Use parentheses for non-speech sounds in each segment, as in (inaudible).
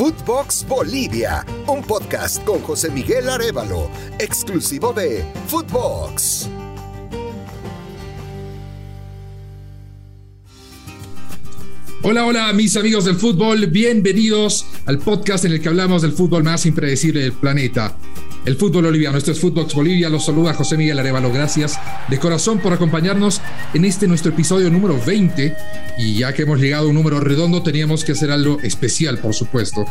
Footbox Bolivia, un podcast con José Miguel Arevalo, exclusivo de Footbox. Hola, hola, mis amigos del fútbol, bienvenidos al podcast en el que hablamos del fútbol más impredecible del planeta. El fútbol boliviano, esto es Footbox Bolivia, los saluda José Miguel Arevalo, gracias de corazón por acompañarnos en este nuestro episodio número 20 y ya que hemos llegado a un número redondo teníamos que hacer algo especial, por supuesto.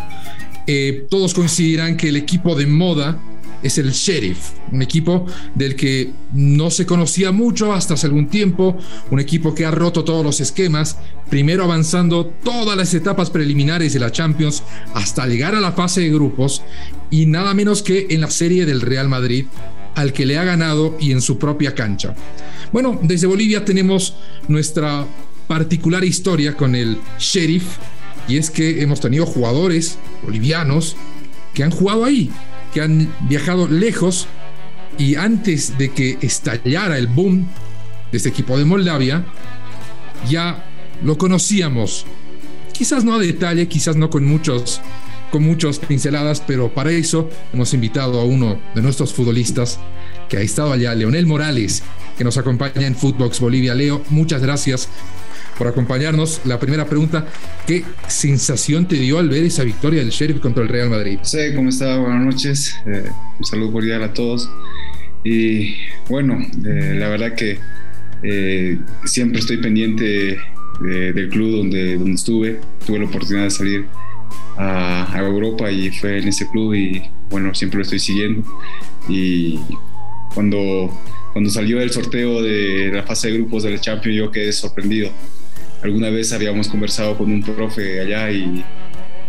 Eh, todos coincidirán que el equipo de moda es el Sheriff, un equipo del que no se conocía mucho hasta hace algún tiempo, un equipo que ha roto todos los esquemas, primero avanzando todas las etapas preliminares de la Champions hasta llegar a la fase de grupos y nada menos que en la serie del Real Madrid, al que le ha ganado y en su propia cancha. Bueno, desde Bolivia tenemos nuestra particular historia con el Sheriff y es que hemos tenido jugadores bolivianos que han jugado ahí, que han viajado lejos y antes de que estallara el boom de este equipo de Moldavia, ya lo conocíamos. Quizás no a detalle, quizás no con muchos con muchas pinceladas, pero para eso hemos invitado a uno de nuestros futbolistas que ha estado allá, Leonel Morales, que nos acompaña en Footbox Bolivia. Leo, muchas gracias por acompañarnos. La primera pregunta, ¿qué sensación te dio al ver esa victoria del Sheriff contra el Real Madrid? Sí, ¿cómo está? Buenas noches. Eh, un saludo cordial a todos. Y bueno, eh, la verdad que eh, siempre estoy pendiente del club donde, donde estuve. Tuve la oportunidad de salir a, a, Europa y fue en ese club y bueno, siempre lo estoy siguiendo. Y cuando, cuando salió el sorteo de la fase de grupos del Champions yo quedé sorprendido alguna vez habíamos conversado con un profe allá y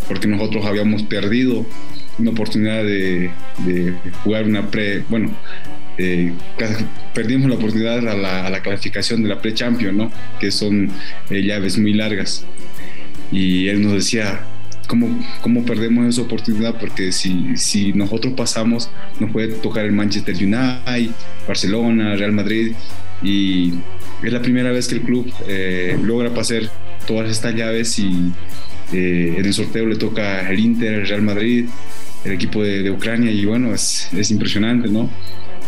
porque nosotros habíamos perdido una oportunidad de, jugar una pre, bueno, eh, perdimos la oportunidad a la, a la, clasificación de la pre-champion, ¿no? Que son eh, llaves muy largas. Y él nos decía, ¿cómo, ¿cómo perdemos esa oportunidad? Porque si, si nosotros pasamos, nos puede tocar el Manchester United, Barcelona, Real Madrid, y es la primera vez que el club eh, logra pasar todas estas llaves y eh, en el sorteo le toca el Inter, el Real Madrid, el equipo de, Ucrania y bueno, es, es impresionante, ¿no?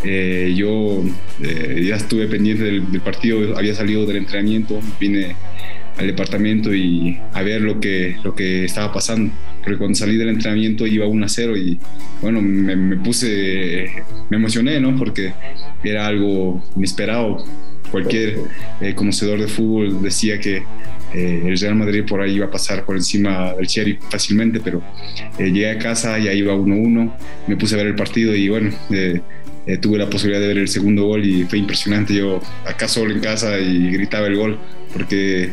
Eh, yo ya estuve pendiente del, partido, había salido del entrenamiento, vine al departamento y a ver lo que, lo que estaba pasando. Porque cuando salí del entrenamiento iba 1 a 0 y bueno, me, me puse, me emocioné, ¿no? Porque era algo inesperado cualquier eh, conocedor de fútbol decía que eh, el Real Madrid por ahí iba a pasar por encima del Cherry fácilmente, pero eh, llegué a casa y ahí iba 1-1, me puse a ver el partido y bueno, tuve la posibilidad de ver el segundo gol y fue impresionante. Yo acá solo en casa y gritaba el gol, porque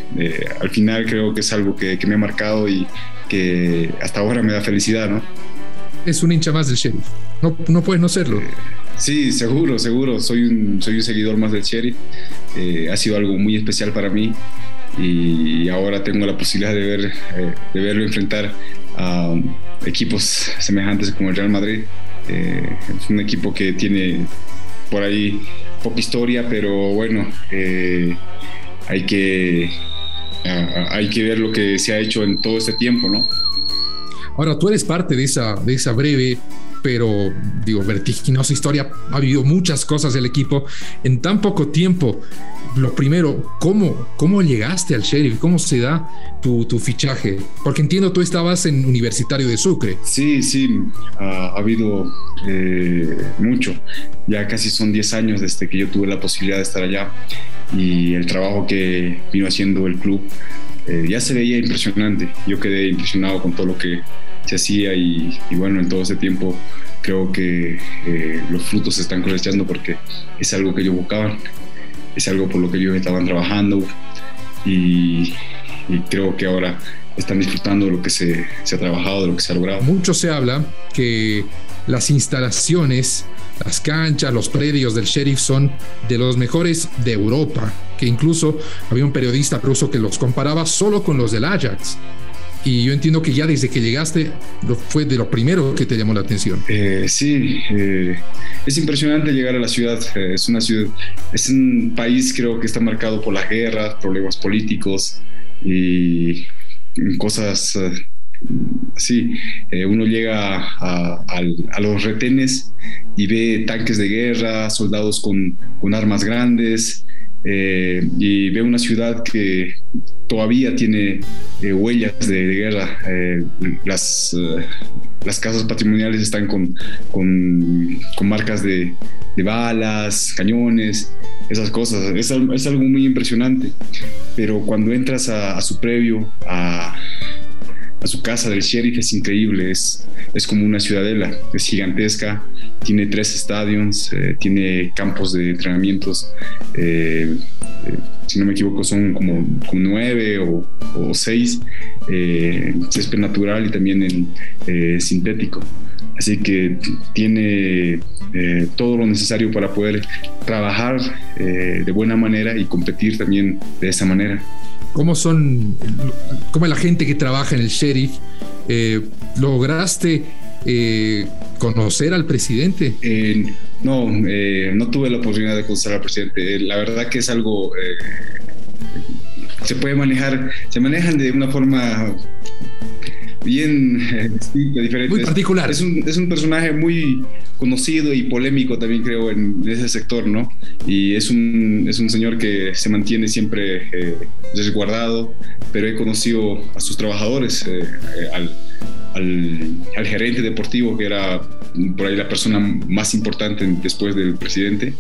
al final creo que es algo que, que, me ha marcado y que hasta ahora me da felicidad, ¿no? Es un hincha más del Sheriff, no, no puedes no serlo. Sí, seguro, seguro. Soy un, soy un seguidor más del Cherry. Eh, ha sido algo muy especial para mí y ahora tengo la posibilidad de, ver, eh, de verlo enfrentar a equipos semejantes como el Real Madrid. Eh, es un equipo que tiene por ahí poca historia, pero bueno, hay, que, hay que ver lo que se ha hecho en todo este tiempo, ¿no? Ahora, tú eres parte de esa, de esa breve pero digo, vertiginosa historia. Ha habido muchas cosas del equipo en tan poco tiempo. Lo primero, ¿cómo, cómo llegaste al Sheriff? ¿Cómo se da tu, tu fichaje? Porque entiendo tú estabas en Universitario de Sucre. Sí, sí, ha, habido eh, mucho. Ya casi son 10 años desde que yo tuve la posibilidad de estar allá y el trabajo que vino haciendo el club eh, ya se veía impresionante. Yo quedé impresionado con todo lo que se hacía y, bueno, en todo ese tiempo creo que eh, los frutos se están cosechando porque es algo que ellos buscaban, es algo por lo que ellos estaban trabajando y, creo que ahora están disfrutando de lo que se, se, ha trabajado, de lo que se ha logrado. Mucho se habla que las instalaciones, las canchas, los predios del sheriff son de los mejores de Europa, que incluso había un periodista ruso que los comparaba solo con los del Ajax. Y yo entiendo que ya desde que llegaste fue de lo primero que te llamó la atención. Eh, sí, eh, es impresionante llegar a la ciudad. Eh, es una ciudad, es un país creo que está marcado por la guerra, problemas políticos y cosas así. Eh, uno llega a, los retenes y ve tanques de guerra, soldados con, armas grandes, eh, y ve una ciudad que todavía tiene eh, huellas de, guerra. Las, casas patrimoniales están con, con, marcas de, balas, cañones, esas cosas. Es, es, algo muy impresionante. Pero cuando entras a, a su previo, a, a su casa del sheriff es increíble, es, es como una ciudadela, es gigantesca, tiene tres estadios, eh, tiene campos de entrenamientos, eh, eh, si no me equivoco son como, nueve o, seis, césped natural y también en sintético. Así que tiene todo lo necesario para poder trabajar de buena manera y competir también de esa manera cómo son, cómo la gente que trabaja en el sheriff. Eh, ¿Lograste eh, conocer al presidente? Eh, no, no tuve la oportunidad de conocer al presidente. la verdad que es algo se puede manejar, se manejan de una forma bien distinta, (laughs) diferente. Muy particular. Es un, es un, personaje muy conocido y polémico también creo en ese sector, ¿no? Y es un, es un señor que se mantiene siempre eh, resguardado, pero he conocido a sus trabajadores, eh, eh, al, al, al, gerente deportivo, que era por ahí la persona más importante después del presidente.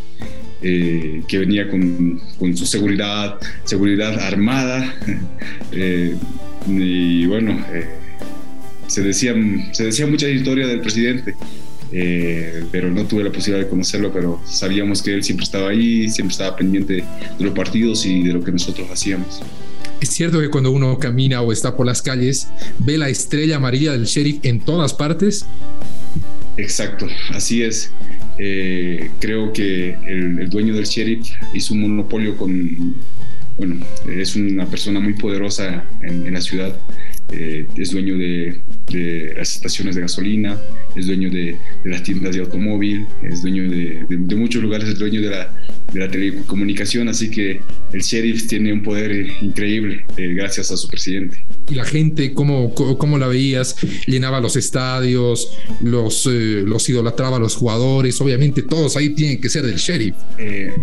que venía con, con, su seguridad, seguridad armada. (laughs) y bueno, se decía, se decía mucha historia del presidente, eh, pero no tuve la posibilidad de conocerlo, pero sabíamos que él siempre estaba ahí, siempre estaba pendiente de los partidos y de lo que nosotros hacíamos. Es cierto que cuando uno camina o está por las calles, ve la estrella amarilla del sheriff en todas partes. Exacto, así es. Eh, creo que el, dueño del sheriff hizo un monopolio con, bueno, es una persona muy poderosa en la ciudad eh, es dueño de, las estaciones de gasolina, es dueño de, las tiendas de automóvil, es dueño de, muchos lugares, es dueño de la, telecomunicación, así que el sheriff tiene un poder increíble eh, gracias a su presidente. ¿Y la gente cómo, cómo la veías? Llenaba los estadios, los, eh, los idolatraba a los jugadores, obviamente todos ahí tienen que ser del sheriff.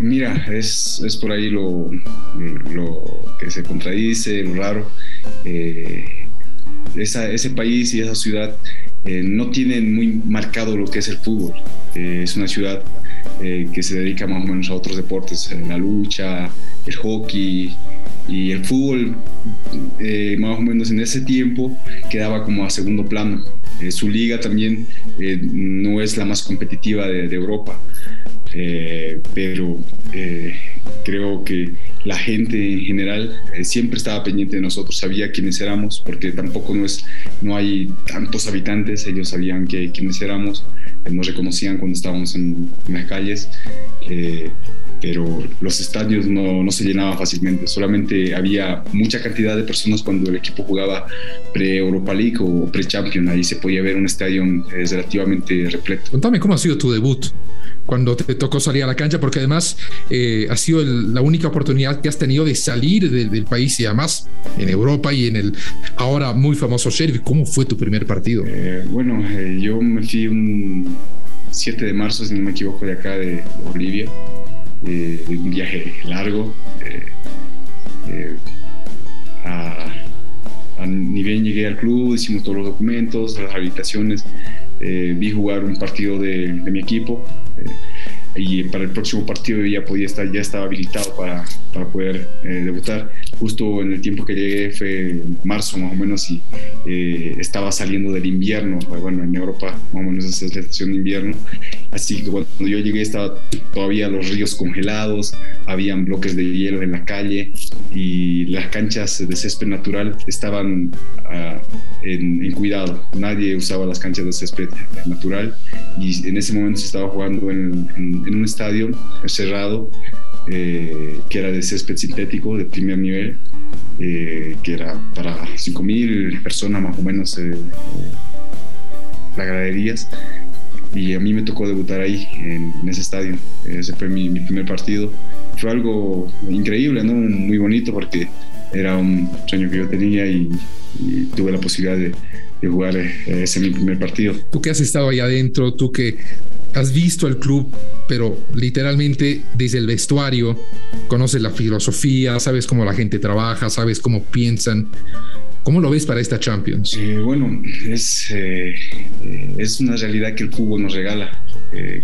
mira, es, es por ahí lo, lo que se contradice, lo raro ese país y esa ciudad eh, no tienen muy marcado lo que es el fútbol. Eh, es una ciudad eh, que se dedica más o menos a otros deportes, la lucha, el hockey y el fútbol, más o menos en ese tiempo quedaba como a segundo plano. su liga también no es la más competitiva de Europa, pero creo que la gente en general eh, siempre estaba pendiente de nosotros, sabía quiénes éramos, porque tampoco no, es, no hay tantos habitantes, ellos sabían que, quiénes éramos, nos reconocían cuando estábamos en, las calles, eh, pero los estadios no, no, se llenaban fácilmente, solamente había mucha cantidad de personas cuando el equipo jugaba pre-Europa League o pre-Champion, ahí se podía ver un estadio relativamente repleto. Contame cómo ha sido tu debut cuando te tocó salir a la cancha, porque además eh, ha sido la única oportunidad que has tenido de salir del país y además en Europa y en el ahora muy famoso Sheriff. ¿Cómo fue tu primer partido? Eh, bueno, eh, yo me fui un 7 de marzo, si no me equivoco, de acá de Bolivia, un viaje largo. ni bien llegué al club, hicimos todos los documentos, las habitaciones, vi jugar un partido de, de mi equipo, y para el próximo partido ya podía estar, ya estaba habilitado para, para poder eh, debutar. Justo en el tiempo que llegué fue marzo más o menos y eh, estaba saliendo del invierno, bueno, en Europa más o menos es la estación de invierno, así que cuando yo llegué estaba todavía los ríos congelados, habían bloques de hielo en la calle y las canchas de césped natural estaban ah, en, cuidado, nadie usaba las canchas de césped natural y en ese momento se estaba jugando en, en un estadio cerrado eh, que era de césped sintético de primer nivel, eh, que era para 5.000 personas más o menos eh, las graderías. Y a mí me tocó debutar ahí, en, ese estadio. Ese fue mi, primer partido. Fue algo increíble, ¿no? muy bonito porque era un sueño que yo tenía y, tuve la posibilidad de, jugar eh, ese mi primer partido. Tú que has estado ahí adentro, tú que has visto el club, pero literalmente desde el vestuario, conoces la filosofía, sabes cómo la gente trabaja, sabes cómo piensan. ¿Cómo lo ves para esta Champions? Eh, bueno, es, eh, es una realidad que el fútbol nos regala.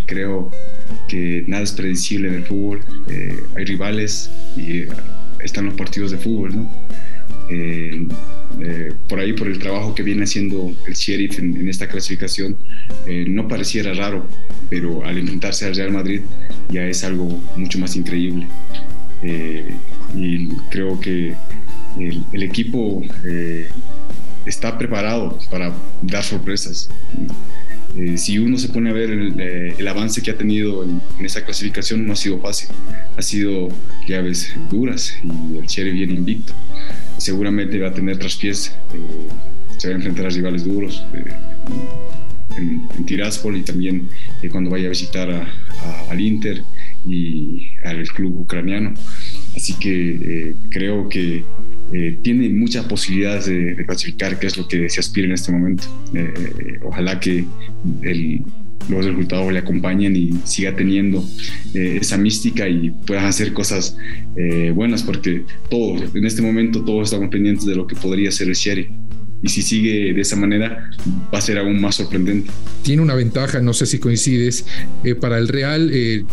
creo que nada es predecible en el fútbol. hay rivales y están los partidos de fútbol, ¿no? Eh, eh, por ahí, por el trabajo que viene haciendo el Sheriff en, esta clasificación, eh, no pareciera raro, pero al enfrentarse al Real Madrid ya es algo mucho más increíble. y creo que el, el equipo está preparado para dar sorpresas. Eh, si uno se pone a ver el, eh, avance que ha tenido en, esa clasificación, no ha sido fácil. Ha sido llaves duras y el Cherry viene invicto. Seguramente va a tener traspiés, eh, se va a enfrentar a rivales duros en, en, Tiraspol y también cuando vaya a visitar al Inter y al club ucraniano. Así que creo que eh, tiene muchas posibilidades de, clasificar, que es lo que se aspira en este momento. Eh, ojalá que los resultados le acompañen y siga teniendo eh, esa mística y puedan hacer cosas buenas, porque todos, en este momento, todos estamos pendientes de lo que podría ser el Sherry y si sigue de esa manera va a ser aún más sorprendente. Tiene una ventaja, no sé si coincides, eh, para el Real, eh,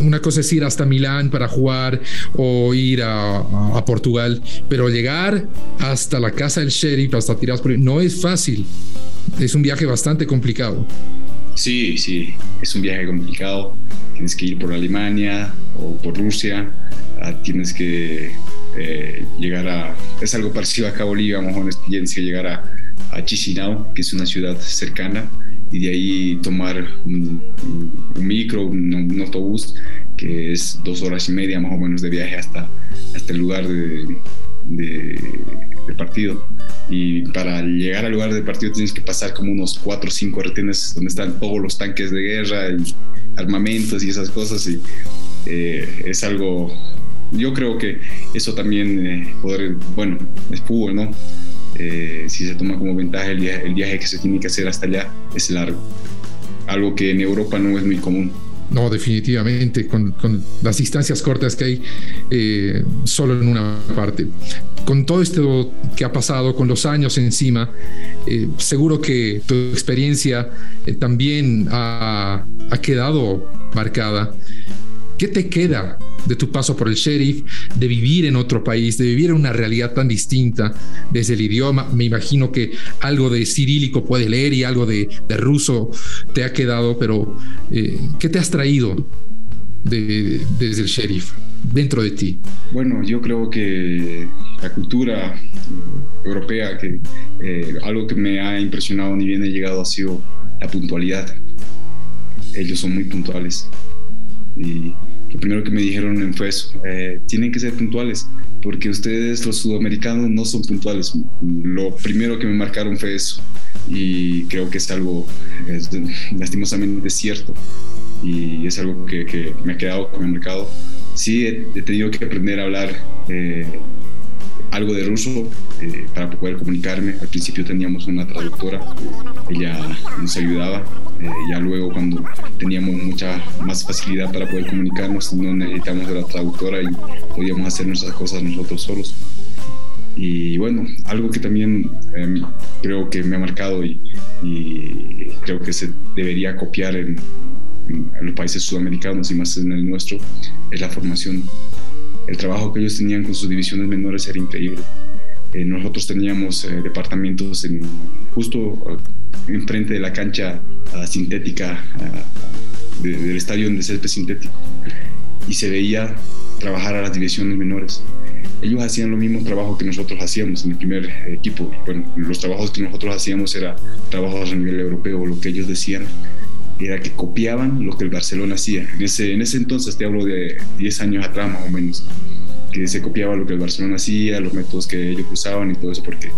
una cosa es ir hasta Milán para jugar o ir a, a, Portugal, pero llegar hasta la casa del sheriff, hasta Tiraspol, no es fácil, es un viaje bastante complicado. Sí, sí, es un viaje complicado, tienes que ir por Alemania o por Rusia, ah, tienes que eh, llegar a, es algo parecido a Cabo Liga, más o menos tienes que llegar a, a Chisinau, que es una ciudad cercana, y de ahí tomar un, micro, un, autobús, que es dos horas y media más o menos de viaje hasta, hasta el lugar de, de, partido. Y para llegar al lugar de partido tienes que pasar como unos cuatro o cinco retenes donde están todos los tanques de guerra y armamentos y esas cosas. Y eh, es algo yo creo que eso también, eh, poder, bueno, es fútbol, ¿no? Eh, si se toma como ventaja el viaje, el viaje que se tiene que hacer hasta allá es largo, algo que en Europa no es muy común. No, definitivamente, con, las distancias cortas que hay eh, solo en una parte. Con todo esto que ha pasado, con los años encima, seguro que tu experiencia también ha, ha quedado marcada. ¿Qué te queda de tu paso por el sheriff, de vivir en otro país, de vivir en una realidad tan distinta desde el idioma. Me imagino que algo de cirílico puedes leer y algo de, ruso te ha quedado, pero eh, ¿qué te has traído desde el sheriff dentro de ti? Bueno, yo creo que la cultura europea, que eh, algo que me ha impresionado ni bien he llegado ha sido la puntualidad. Ellos son muy puntuales y lo primero que me dijeron fue eso, eh, tienen que ser puntuales, porque ustedes los sudamericanos no son puntuales. Lo primero que me marcaron fue eso, y creo que es algo lastimosamente cierto, y es algo que, me ha quedado con el mercado. Sí, he, tenido que aprender a hablar eh, algo de ruso eh, para poder comunicarme. Al principio teníamos una traductora, ella nos ayudaba. Eh, ya luego cuando teníamos mucha más facilidad para poder comunicarnos, no necesitamos de la traductora y podíamos hacer nuestras cosas nosotros solos. Y bueno, algo que también em, creo que me ha marcado y, creo que se debería copiar en, en los países sudamericanos y más en el nuestro es la formación el trabajo que ellos tenían con sus divisiones menores era increíble. Eh, nosotros teníamos eh, departamentos en, justo uh, enfrente de la cancha uh, sintética uh, del estadio de césped sintético y se veía trabajar a las divisiones menores. Ellos hacían lo mismo trabajo que nosotros hacíamos en el primer equipo. Bueno, los trabajos que nosotros hacíamos era trabajos a nivel europeo, lo que ellos decían era que copiaban lo que el Barcelona hacía. En ese, en ese entonces, te hablo de 10 años atrás más o menos, que se copiaba lo que el Barcelona hacía, los métodos que ellos usaban y todo eso, porque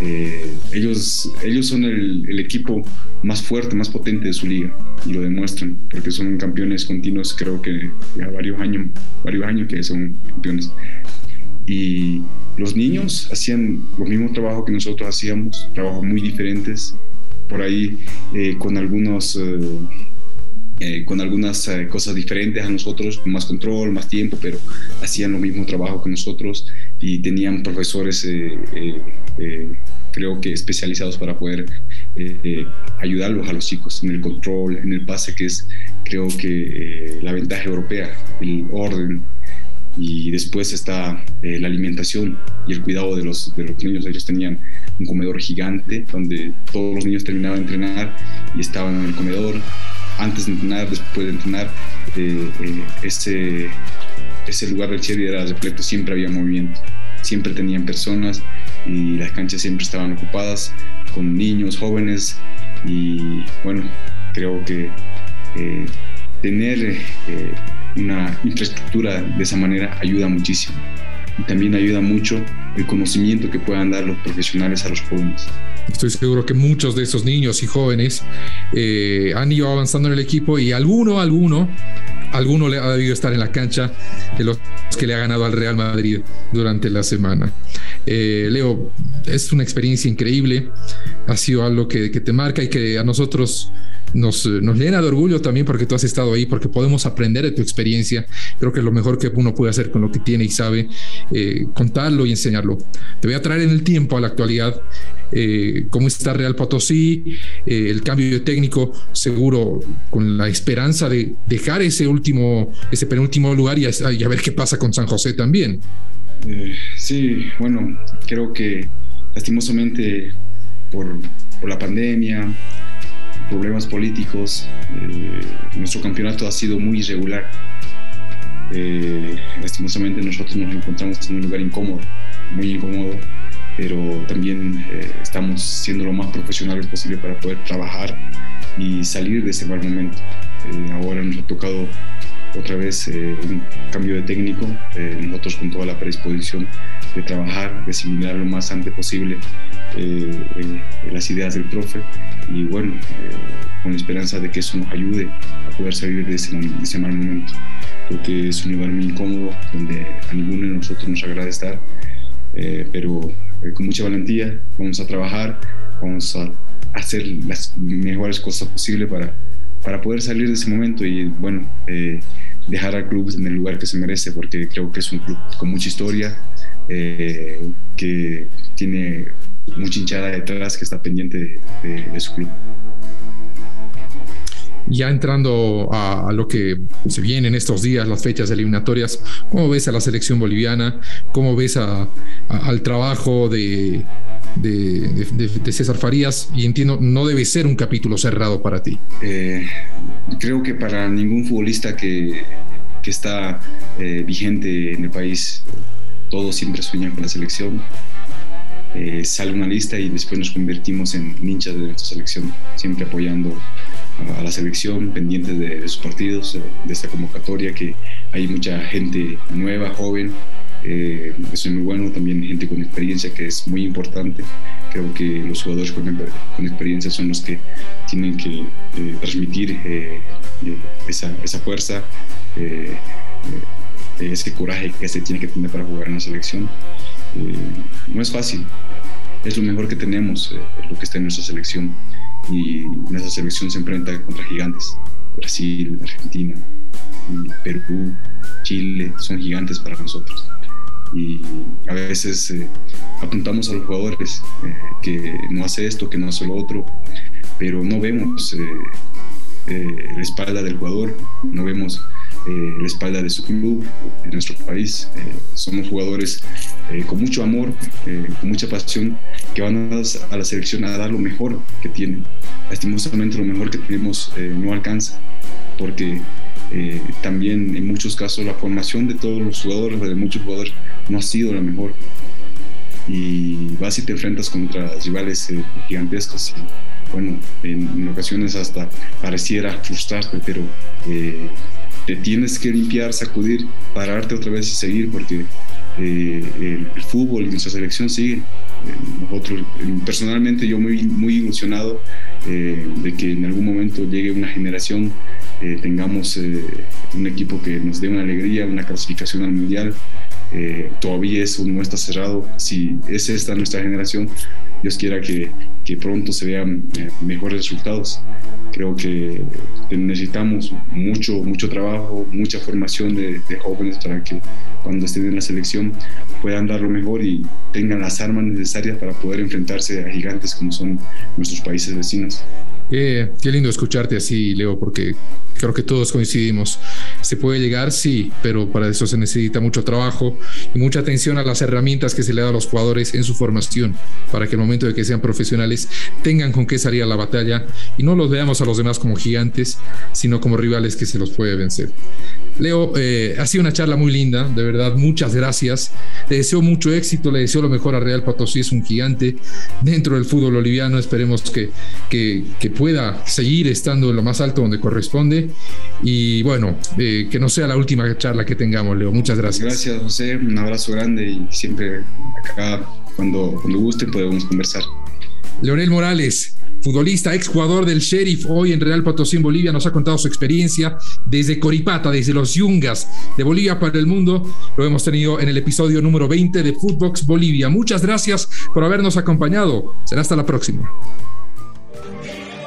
eh, ellos, ellos son el, el, equipo más fuerte, más potente de su liga y lo demuestran, porque son campeones continuos, creo que ya varios años, varios años que son campeones. y los niños hacían los mismos trabajos que nosotros hacíamos, trabajos muy diferentes, por ahí eh, con algunos... Eh, con algunas cosas diferentes a nosotros, con más control, más tiempo, pero hacían lo mismo trabajo que nosotros y tenían profesores creo que especializados para poder eh, ayudarlos a los chicos en el control, en el pase, que es creo que eh, la ventaja europea, el orden. Y después está eh, la alimentación y el cuidado de los, de los niños. Ellos tenían un comedor gigante donde todos los niños terminaban de entrenar y estaban en el comedor. Antes de entrenar, después de entrenar, ese, ese lugar del Cherry era repleto, siempre había movimiento, siempre tenían personas y las canchas siempre estaban ocupadas con niños, jóvenes y bueno, creo que eh, tener eh, una infraestructura de esa manera ayuda muchísimo y también ayuda mucho el conocimiento que puedan dar los profesionales a los jóvenes. Estoy seguro que muchos de esos niños y jóvenes eh, han ido avanzando en el equipo y alguno, alguno alguno le ha debido estar en la cancha de los que le ha ganado al Real Madrid durante la semana. Eh, Leo, es una experiencia increíble, ha sido algo que, te marca y que a nosotros nos, nos, llena de orgullo también porque tú has estado ahí, porque podemos aprender de tu experiencia. Creo que es lo mejor que uno puede hacer con lo que tiene y sabe, eh, contarlo y enseñarlo. Te voy a traer en el tiempo a la actualidad eh, cómo está Real Potosí, eh, el cambio de técnico, seguro con la esperanza de dejar ese último, ese penúltimo lugar y a, ver qué pasa con San José también. Eh, sí, bueno, creo que lastimosamente por, por la pandemia, problemas políticos, nuestro campeonato ha sido muy irregular. lastimosamente nosotros nos encontramos en un lugar incómodo, muy incómodo pero también eh, estamos siendo lo más profesionales posible para poder trabajar y salir de ese mal momento. Eh, ahora nos ha tocado otra vez eh, un cambio de técnico, nosotros con toda la predisposición de trabajar, de asimilar lo más antes posible las ideas del profe. Y bueno, con la esperanza de que eso nos ayude a poder salir de ese, de ese mal momento, porque es un lugar muy incómodo donde a ninguno de nosotros nos agrada estar, pero eh, con mucha valentía, vamos a trabajar, vamos a hacer las mejores cosas posibles para, para poder salir de ese momento y, bueno, eh, dejar al club en el lugar que se merece, porque creo que es un club con mucha historia, eh, que tiene mucha hinchada detrás, que está pendiente de su club ya entrando a, lo que se viene en estos días, las fechas eliminatorias, ¿cómo ves a la selección boliviana? ¿Cómo ves al trabajo de, de, César Farías? Y entiendo, no debe ser un capítulo cerrado para ti. Eh, creo que para ningún futbolista que, que está eh, vigente en el país, todos siempre sueñan con la selección. Eh, sale una lista y después nos convertimos en hinchas de nuestra selección, siempre apoyando a la selección, pendientes de, sus partidos, eh, de esta convocatoria, que hay mucha gente nueva, joven, eh, eso es muy bueno, también gente con experiencia, que es muy importante. Creo que los jugadores con, experiencia son los que tienen que transmitir esa, fuerza, ese coraje que se tiene que tener para jugar en la selección. no es fácil, es lo mejor que tenemos, lo que está en nuestra selección y nuestra selección se enfrenta contra gigantes. Brasil, Argentina, Perú, Chile, son gigantes para nosotros. Y a veces eh, apuntamos a los jugadores eh, que no hace esto, que no hace lo otro, pero no vemos eh, la espalda del jugador, no vemos la espalda de su club, de nuestro país. somos jugadores con mucho amor, con mucha pasión, que van a, la selección a dar lo mejor que tienen. Lastimosamente lo mejor que tenemos eh, no alcanza, porque eh, también en muchos casos la formación de todos los jugadores, de muchos jugadores, no ha sido la mejor. Y vas y te enfrentas contra rivales eh, gigantescos y bueno, en, ocasiones hasta pareciera frustrarte, pero te tienes que limpiar, sacudir, pararte otra vez y seguir porque el, el, fútbol y nuestra selección sigue nosotros, personalmente yo muy, muy ilusionado eh, de que en algún momento llegue una generación, eh, tengamos eh, un equipo que nos dé una alegría, una clasificación al mundial, eh, todavía eso no está cerrado. Si es esta nuestra generación, Dios quiera que, que pronto se vean eh, mejores resultados. Creo que necesitamos mucho, mucho trabajo, mucha formación de, jóvenes para que cuando estén en la selección puedan dar lo mejor y tengan las armas necesarias para poder enfrentarse a gigantes como son nuestros países vecinos. Qué, qué, lindo escucharte así, Leo, porque creo que todos coincidimos. Se puede llegar, sí, pero para eso se necesita mucho trabajo y mucha atención a las herramientas que se le da a los jugadores en su formación, para que el momento de que sean profesionales tengan con qué salir a la batalla y no los veamos a los demás como gigantes, sino como rivales que se los puede vencer. Leo, eh, ha sido una charla muy linda, de verdad, muchas gracias. Le deseo mucho éxito, le deseo lo mejor a Real Potosí, es un gigante dentro del fútbol boliviano, esperemos que, que pueda seguir estando en lo más alto donde corresponde y bueno, eh, que no sea la última charla que tengamos, Leo. Muchas gracias. Gracias, José, un abrazo grande y siempre acá, cuando, cuando gusten, podemos conversar. Leonel Morales, futbolista, ex jugador del Sheriff, hoy en Real Potosí en Bolivia, nos ha contado su experiencia desde Coripata, desde los Yungas de Bolivia para el mundo. Lo hemos tenido en el episodio número 20 de Footbox Bolivia. Muchas gracias por habernos acompañado. Será hasta la próxima.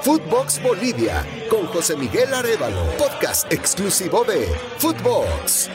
Footbox Bolivia con José Miguel Arevalo, podcast exclusivo de Footbox.